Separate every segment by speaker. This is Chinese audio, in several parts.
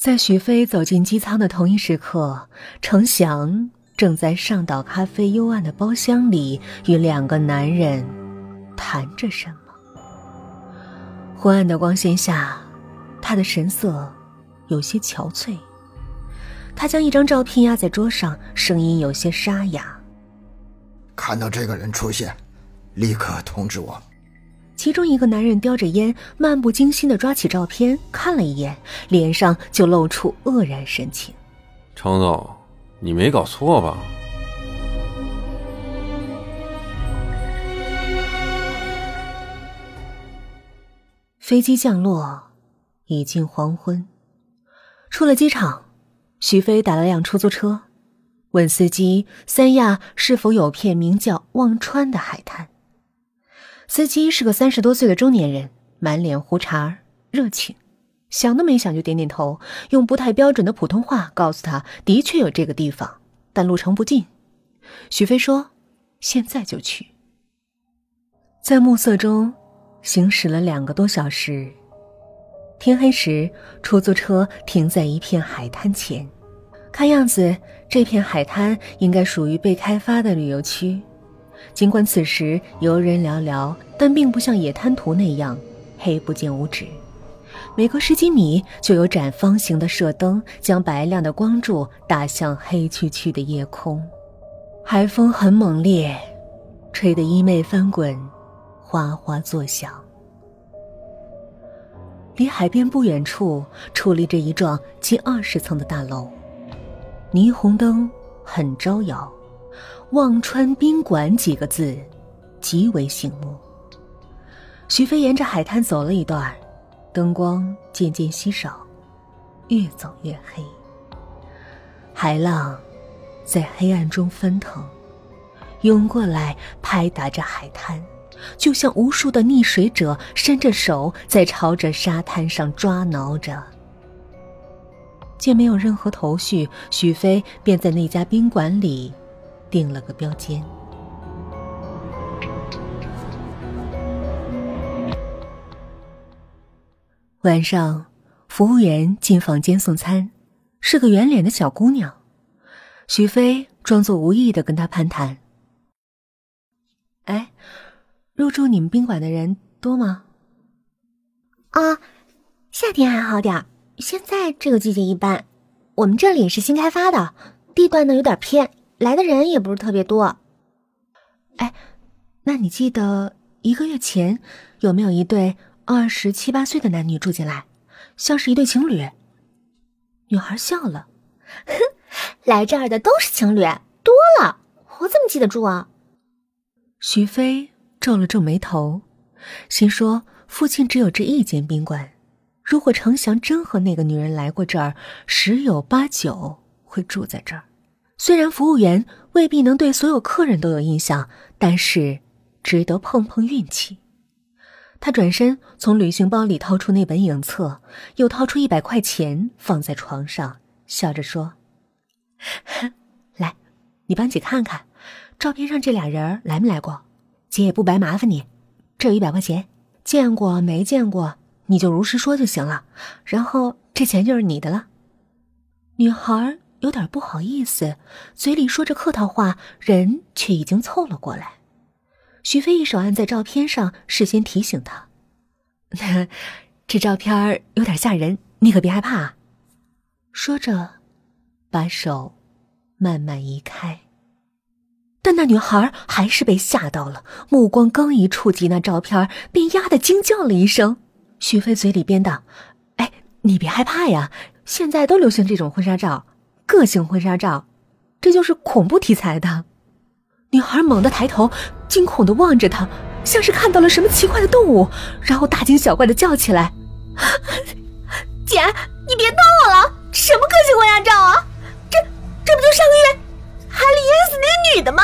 Speaker 1: 在许飞走进机舱的同一时刻，程翔正在上岛咖啡幽暗的包厢里与两个男人谈着什么。昏暗的光线下，他的神色有些憔悴。他将一张照片压在桌上，声音有些沙哑：“
Speaker 2: 看到这个人出现，立刻通知我。”
Speaker 1: 其中一个男人叼着烟，漫不经心的抓起照片看了一眼，脸上就露出愕然神情。
Speaker 3: 程总，你没搞错吧？
Speaker 1: 飞机降落，已近黄昏。出了机场，徐飞打了辆出租车，问司机三亚是否有片名叫忘川的海滩。司机是个三十多岁的中年人，满脸胡茬，热情，想都没想就点点头，用不太标准的普通话告诉他，的确有这个地方，但路程不近。许飞说：“现在就去。”在暮色中行驶了两个多小时，天黑时，出租车停在一片海滩前，看样子这片海滩应该属于被开发的旅游区。尽管此时游人寥寥，但并不像野滩图那样黑不见五指。每隔十几米就有盏方形的射灯，将白亮的光柱打向黑黢黢的夜空。海风很猛烈，吹得衣袂翻滚，哗哗作响。离海边不远处矗立着一幢近二十层的大楼，霓虹灯很招摇。忘川宾馆几个字，极为醒目。徐飞沿着海滩走了一段，灯光渐渐稀少，越走越黑。海浪在黑暗中翻腾，涌过来拍打着海滩，就像无数的溺水者伸着手在朝着沙滩上抓挠着。见没有任何头绪，许飞便在那家宾馆里。订了个标间。晚上，服务员进房间送餐，是个圆脸的小姑娘。徐飞装作无意的跟她攀谈：“哎，入住你们宾馆的人多吗？”“
Speaker 4: 啊，夏天还好点儿，现在这个季节一般。我们这里是新开发的，地段呢有点偏。”来的人也不是特别多，
Speaker 1: 哎，那你记得一个月前有没有一对二十七八岁的男女住进来，像是一对情侣？女孩笑了，
Speaker 4: 哼，来这儿的都是情侣，多了，我怎么记得住啊？
Speaker 1: 徐飞皱了皱眉头，心说附近只有这一间宾馆，如果程翔真和那个女人来过这儿，十有八九会住在这儿。虽然服务员未必能对所有客人都有印象，但是值得碰碰运气。他转身从旅行包里掏出那本影册，又掏出一百块钱放在床上，笑着说：“来，你帮姐看看，照片上这俩人来没来过？姐也不白麻烦你，这有一百块钱，见过没见过你就如实说就行了，然后这钱就是你的了。”女孩。有点不好意思，嘴里说着客套话，人却已经凑了过来。徐飞一手按在照片上，事先提醒他：“ 这照片有点吓人，你可别害怕。”说着，把手慢慢移开。但那女孩还是被吓到了，目光刚一触及那照片，便呀的惊叫了一声。徐飞嘴里边道：“哎，你别害怕呀，现在都流行这种婚纱照。”个性婚纱照，这就是恐怖题材的。女孩猛地抬头，惊恐的望着他，像是看到了什么奇怪的动物，然后大惊小怪的叫起来：“
Speaker 4: 姐，你别逗我了！什么个性婚纱照啊？这这不就上个月海里淹死那个女的吗？”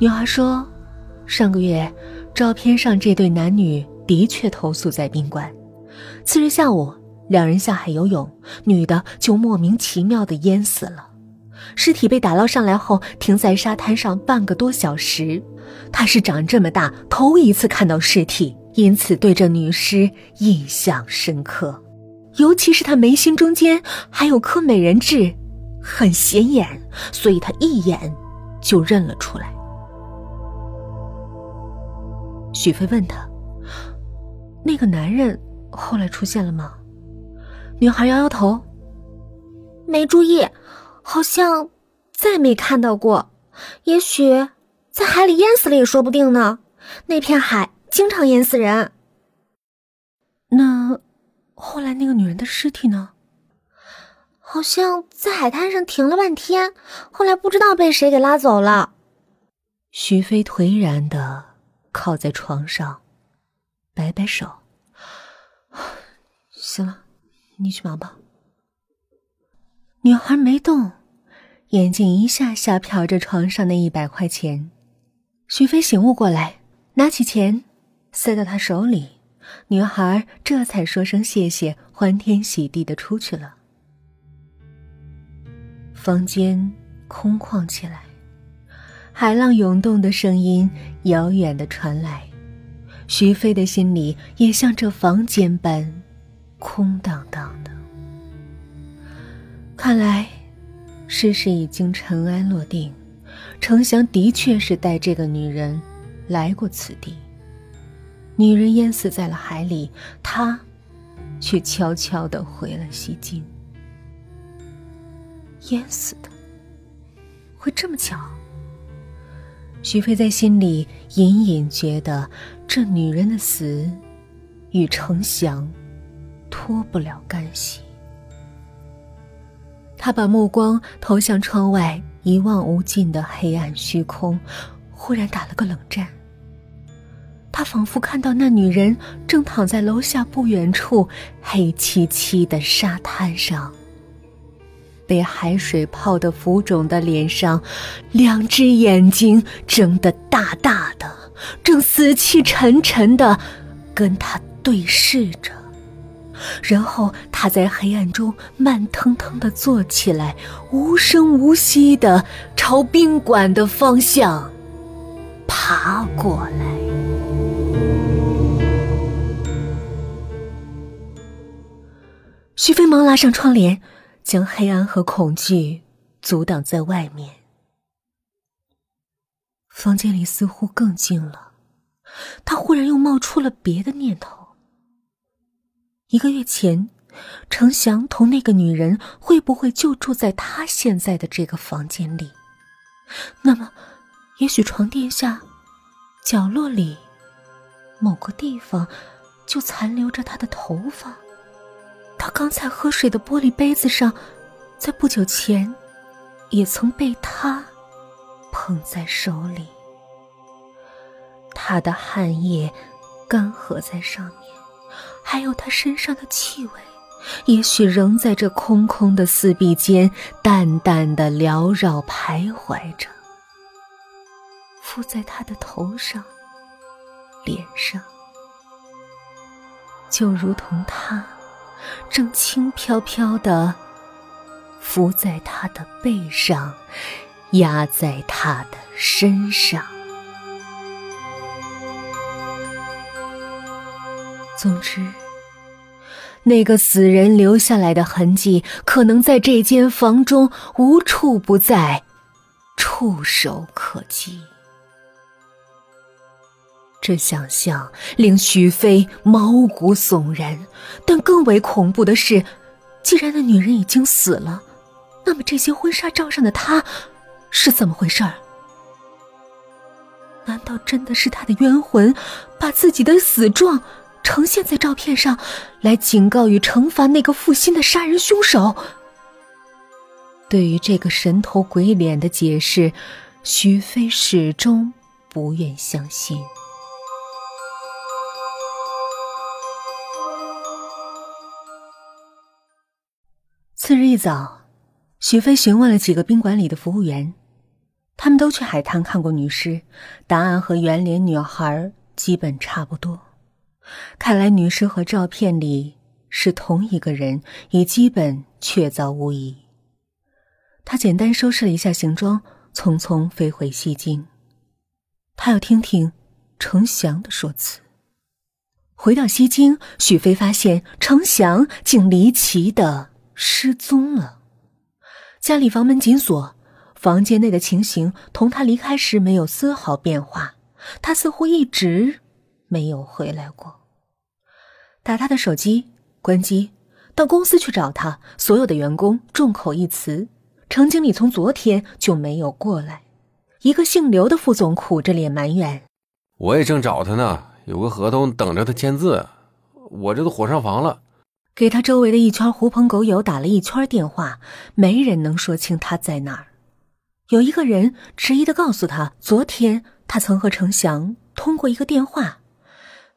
Speaker 1: 女孩说：“上个月，照片上这对男女的确投宿在宾馆。次日下午。”两人下海游泳，女的就莫名其妙的淹死了。尸体被打捞上来后，停在沙滩上半个多小时。他是长这么大头一次看到尸体，因此对这女尸印象深刻，尤其是她眉心中间还有颗美人痣，很显眼，所以他一眼就认了出来。许飞问他：“那个男人后来出现了吗？”女孩摇摇头：“
Speaker 4: 没注意，好像再没看到过。也许在海里淹死了也说不定呢。那片海经常淹死人。”
Speaker 1: 那后来那个女人的尸体呢？
Speaker 4: 好像在海滩上停了半天，后来不知道被谁给拉走了。
Speaker 1: 徐飞颓然的。靠在床上，摆摆手。行了，你去忙吧。女孩没动，眼睛一下下瞟着床上那一百块钱。徐飞醒悟过来，拿起钱塞到他手里。女孩这才说声谢谢，欢天喜地的出去了。房间空旷起来。海浪涌动的声音遥远的传来，徐飞的心里也像这房间般空荡荡的。看来，事实已经尘埃落定，程翔的确是带这个女人来过此地。女人淹死在了海里，他却悄悄的回了西京。淹死的，会这么巧？徐飞在心里隐隐觉得，这女人的死与程翔脱不了干系。他把目光投向窗外一望无尽的黑暗虚空，忽然打了个冷战。他仿佛看到那女人正躺在楼下不远处黑漆漆的沙滩上。被海水泡得浮肿的脸上，两只眼睛睁得大大的，正死气沉沉的跟他对视着。然后他在黑暗中慢腾腾的坐起来，无声无息的朝宾馆的方向爬过来。徐飞忙拉上窗帘。将黑暗和恐惧阻挡在外面。房间里似乎更静了，他忽然又冒出了别的念头。一个月前，程翔同那个女人会不会就住在他现在的这个房间里？那么，也许床垫下、角落里、某个地方，就残留着他的头发。他刚才喝水的玻璃杯子上，在不久前，也曾被他捧在手里。他的汗液干涸在上面，还有他身上的气味，也许仍在这空空的四壁间淡淡的缭绕徘徊着，附在他的头上、脸上，就如同他。正轻飘飘的伏在他的背上，压在他的身上。总之，那个死人留下来的痕迹，可能在这间房中无处不在，触手可及。这想象令许飞毛骨悚然，但更为恐怖的是，既然那女人已经死了，那么这些婚纱照上的她是怎么回事儿？难道真的是他的冤魂把自己的死状呈现在照片上，来警告与惩罚那个负心的杀人凶手？对于这个神头鬼脸的解释，徐飞始终不愿相信。次日一早，徐飞询问了几个宾馆里的服务员，他们都去海滩看过女尸，答案和圆脸女孩基本差不多。看来女尸和照片里是同一个人，已基本确凿无疑。他简单收拾了一下行装，匆匆飞回西京。他要听听程翔的说辞。回到西京，许飞发现程祥竟离奇的失踪了。家里房门紧锁，房间内的情形同他离开时没有丝毫变化。他似乎一直没有回来过。打他的手机，关机。到公司去找他，所有的员工众口一词：程经理从昨天就没有过来。一个姓刘的副总苦着脸埋怨：“
Speaker 3: 我也正找他呢，有个合同等着他签字，我这都火上房了。”
Speaker 1: 给他周围的一圈狐朋狗友打了一圈电话，没人能说清他在哪儿。有一个人迟疑的告诉他，昨天他曾和程翔通过一个电话，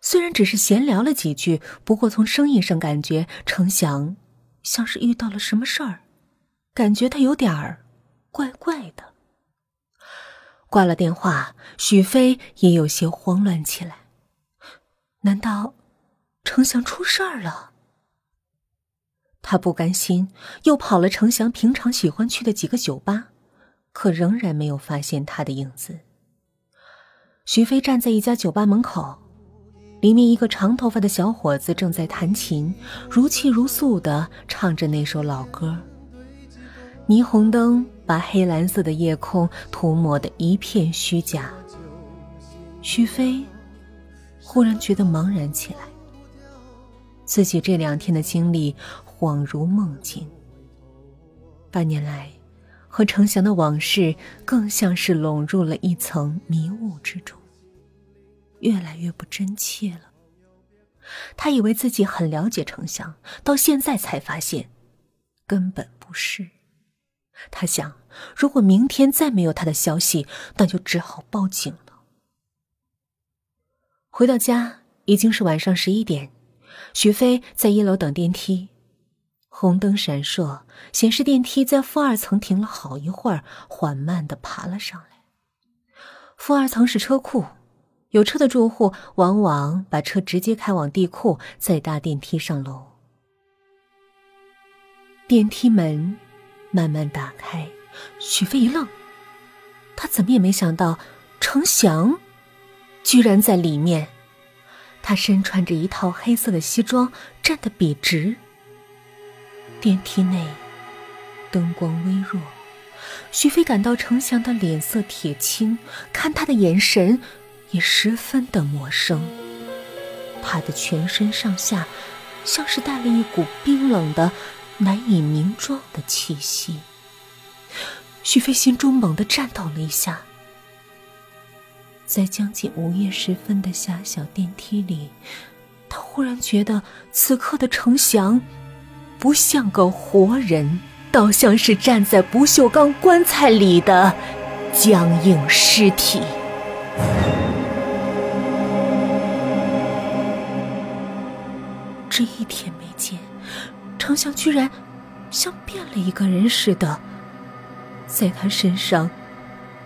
Speaker 1: 虽然只是闲聊了几句，不过从声音上感觉程翔像是遇到了什么事儿，感觉他有点儿怪怪的。挂了电话，许飞也有些慌乱起来，难道程翔出事儿了？他不甘心，又跑了程翔平常喜欢去的几个酒吧，可仍然没有发现他的影子。徐飞站在一家酒吧门口，里面一个长头发的小伙子正在弹琴，如泣如诉的唱着那首老歌。霓虹灯把黑蓝色的夜空涂抹的一片虚假。徐飞忽然觉得茫然起来，自己这两天的经历。恍如梦境。半年来，和程翔的往事更像是笼入了一层迷雾之中，越来越不真切了。他以为自己很了解程祥，到现在才发现，根本不是。他想，如果明天再没有他的消息，那就只好报警了。回到家已经是晚上十一点，徐飞在一楼等电梯。红灯闪烁，显示电梯在负二层停了好一会儿，缓慢的爬了上来。负二层是车库，有车的住户往往把车直接开往地库，再搭电梯上楼。电梯门慢慢打开，许飞一愣，他怎么也没想到程祥居然在里面。他身穿着一套黑色的西装，站得笔直。电梯内灯光微弱，徐飞感到程祥的脸色铁青，看他的眼神也十分的陌生。他的全身上下像是带了一股冰冷的、难以名状的气息。徐飞心中猛地颤抖了一下，在将近午夜时分的狭小电梯里，他忽然觉得此刻的程祥。不像个活人，倒像是站在不锈钢棺材里的僵硬尸体。这一天没见，程祥居然像变了一个人似的，在他身上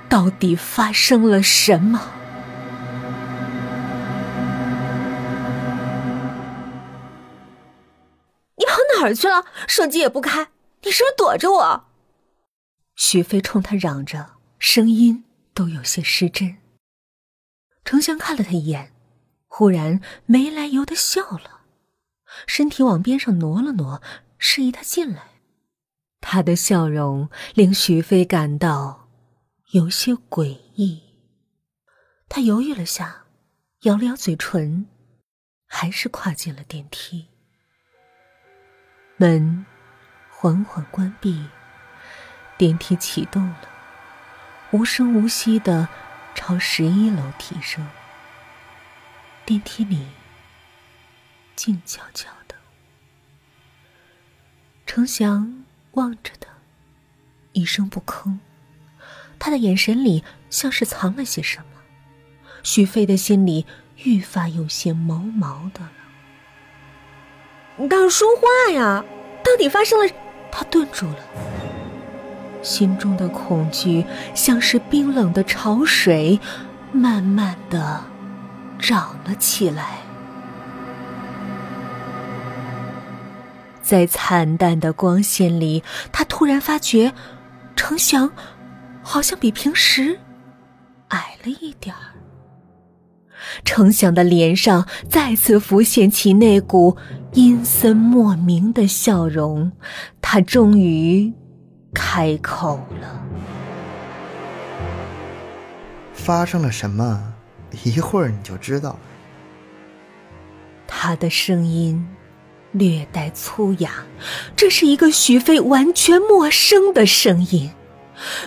Speaker 1: 到底发生了什么？
Speaker 4: 你跑哪儿去了？手机也不开，你是不是躲着我？
Speaker 1: 许飞冲他嚷着，声音都有些失真。程翔看了他一眼，忽然没来由的笑了，身体往边上挪了挪，示意他进来。他的笑容令许飞感到有些诡异。他犹豫了下，咬了咬嘴唇，还是跨进了电梯。门缓缓关闭，电梯启动了，无声无息的朝十一楼提升。电梯里静悄悄的，程翔望着他，一声不吭。他的眼神里像是藏了些什么。许飞的心里愈发有些毛毛的了。
Speaker 4: 你倒是说话呀！到底发生了？
Speaker 1: 他顿住了，心中的恐惧像是冰冷的潮水，慢慢的涨了起来。在惨淡的光线里，他突然发觉，程祥好像比平时矮了一点儿。程翔的脸上再次浮现起那股阴森莫名的笑容，他终于开口了：“
Speaker 2: 发生了什么？一会儿你就知道了。”
Speaker 1: 他的声音略带粗哑，这是一个徐飞完全陌生的声音。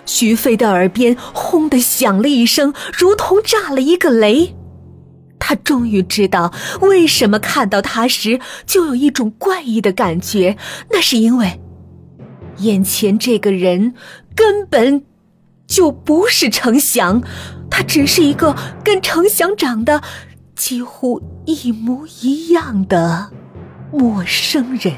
Speaker 1: 徐飞的耳边轰的响了一声，如同炸了一个雷。他终于知道为什么看到他时就有一种怪异的感觉，那是因为眼前这个人根本就不是程翔，他只是一个跟程翔长得几乎一模一样的陌生人。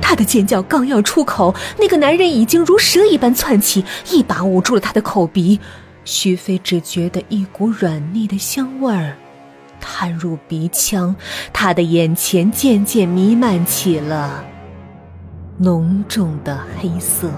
Speaker 1: 他的尖叫刚要出口，那个男人已经如蛇一般窜起，一把捂住了他的口鼻。徐飞只觉得一股软腻的香味儿探入鼻腔，他的眼前渐渐弥漫起了浓重的黑色。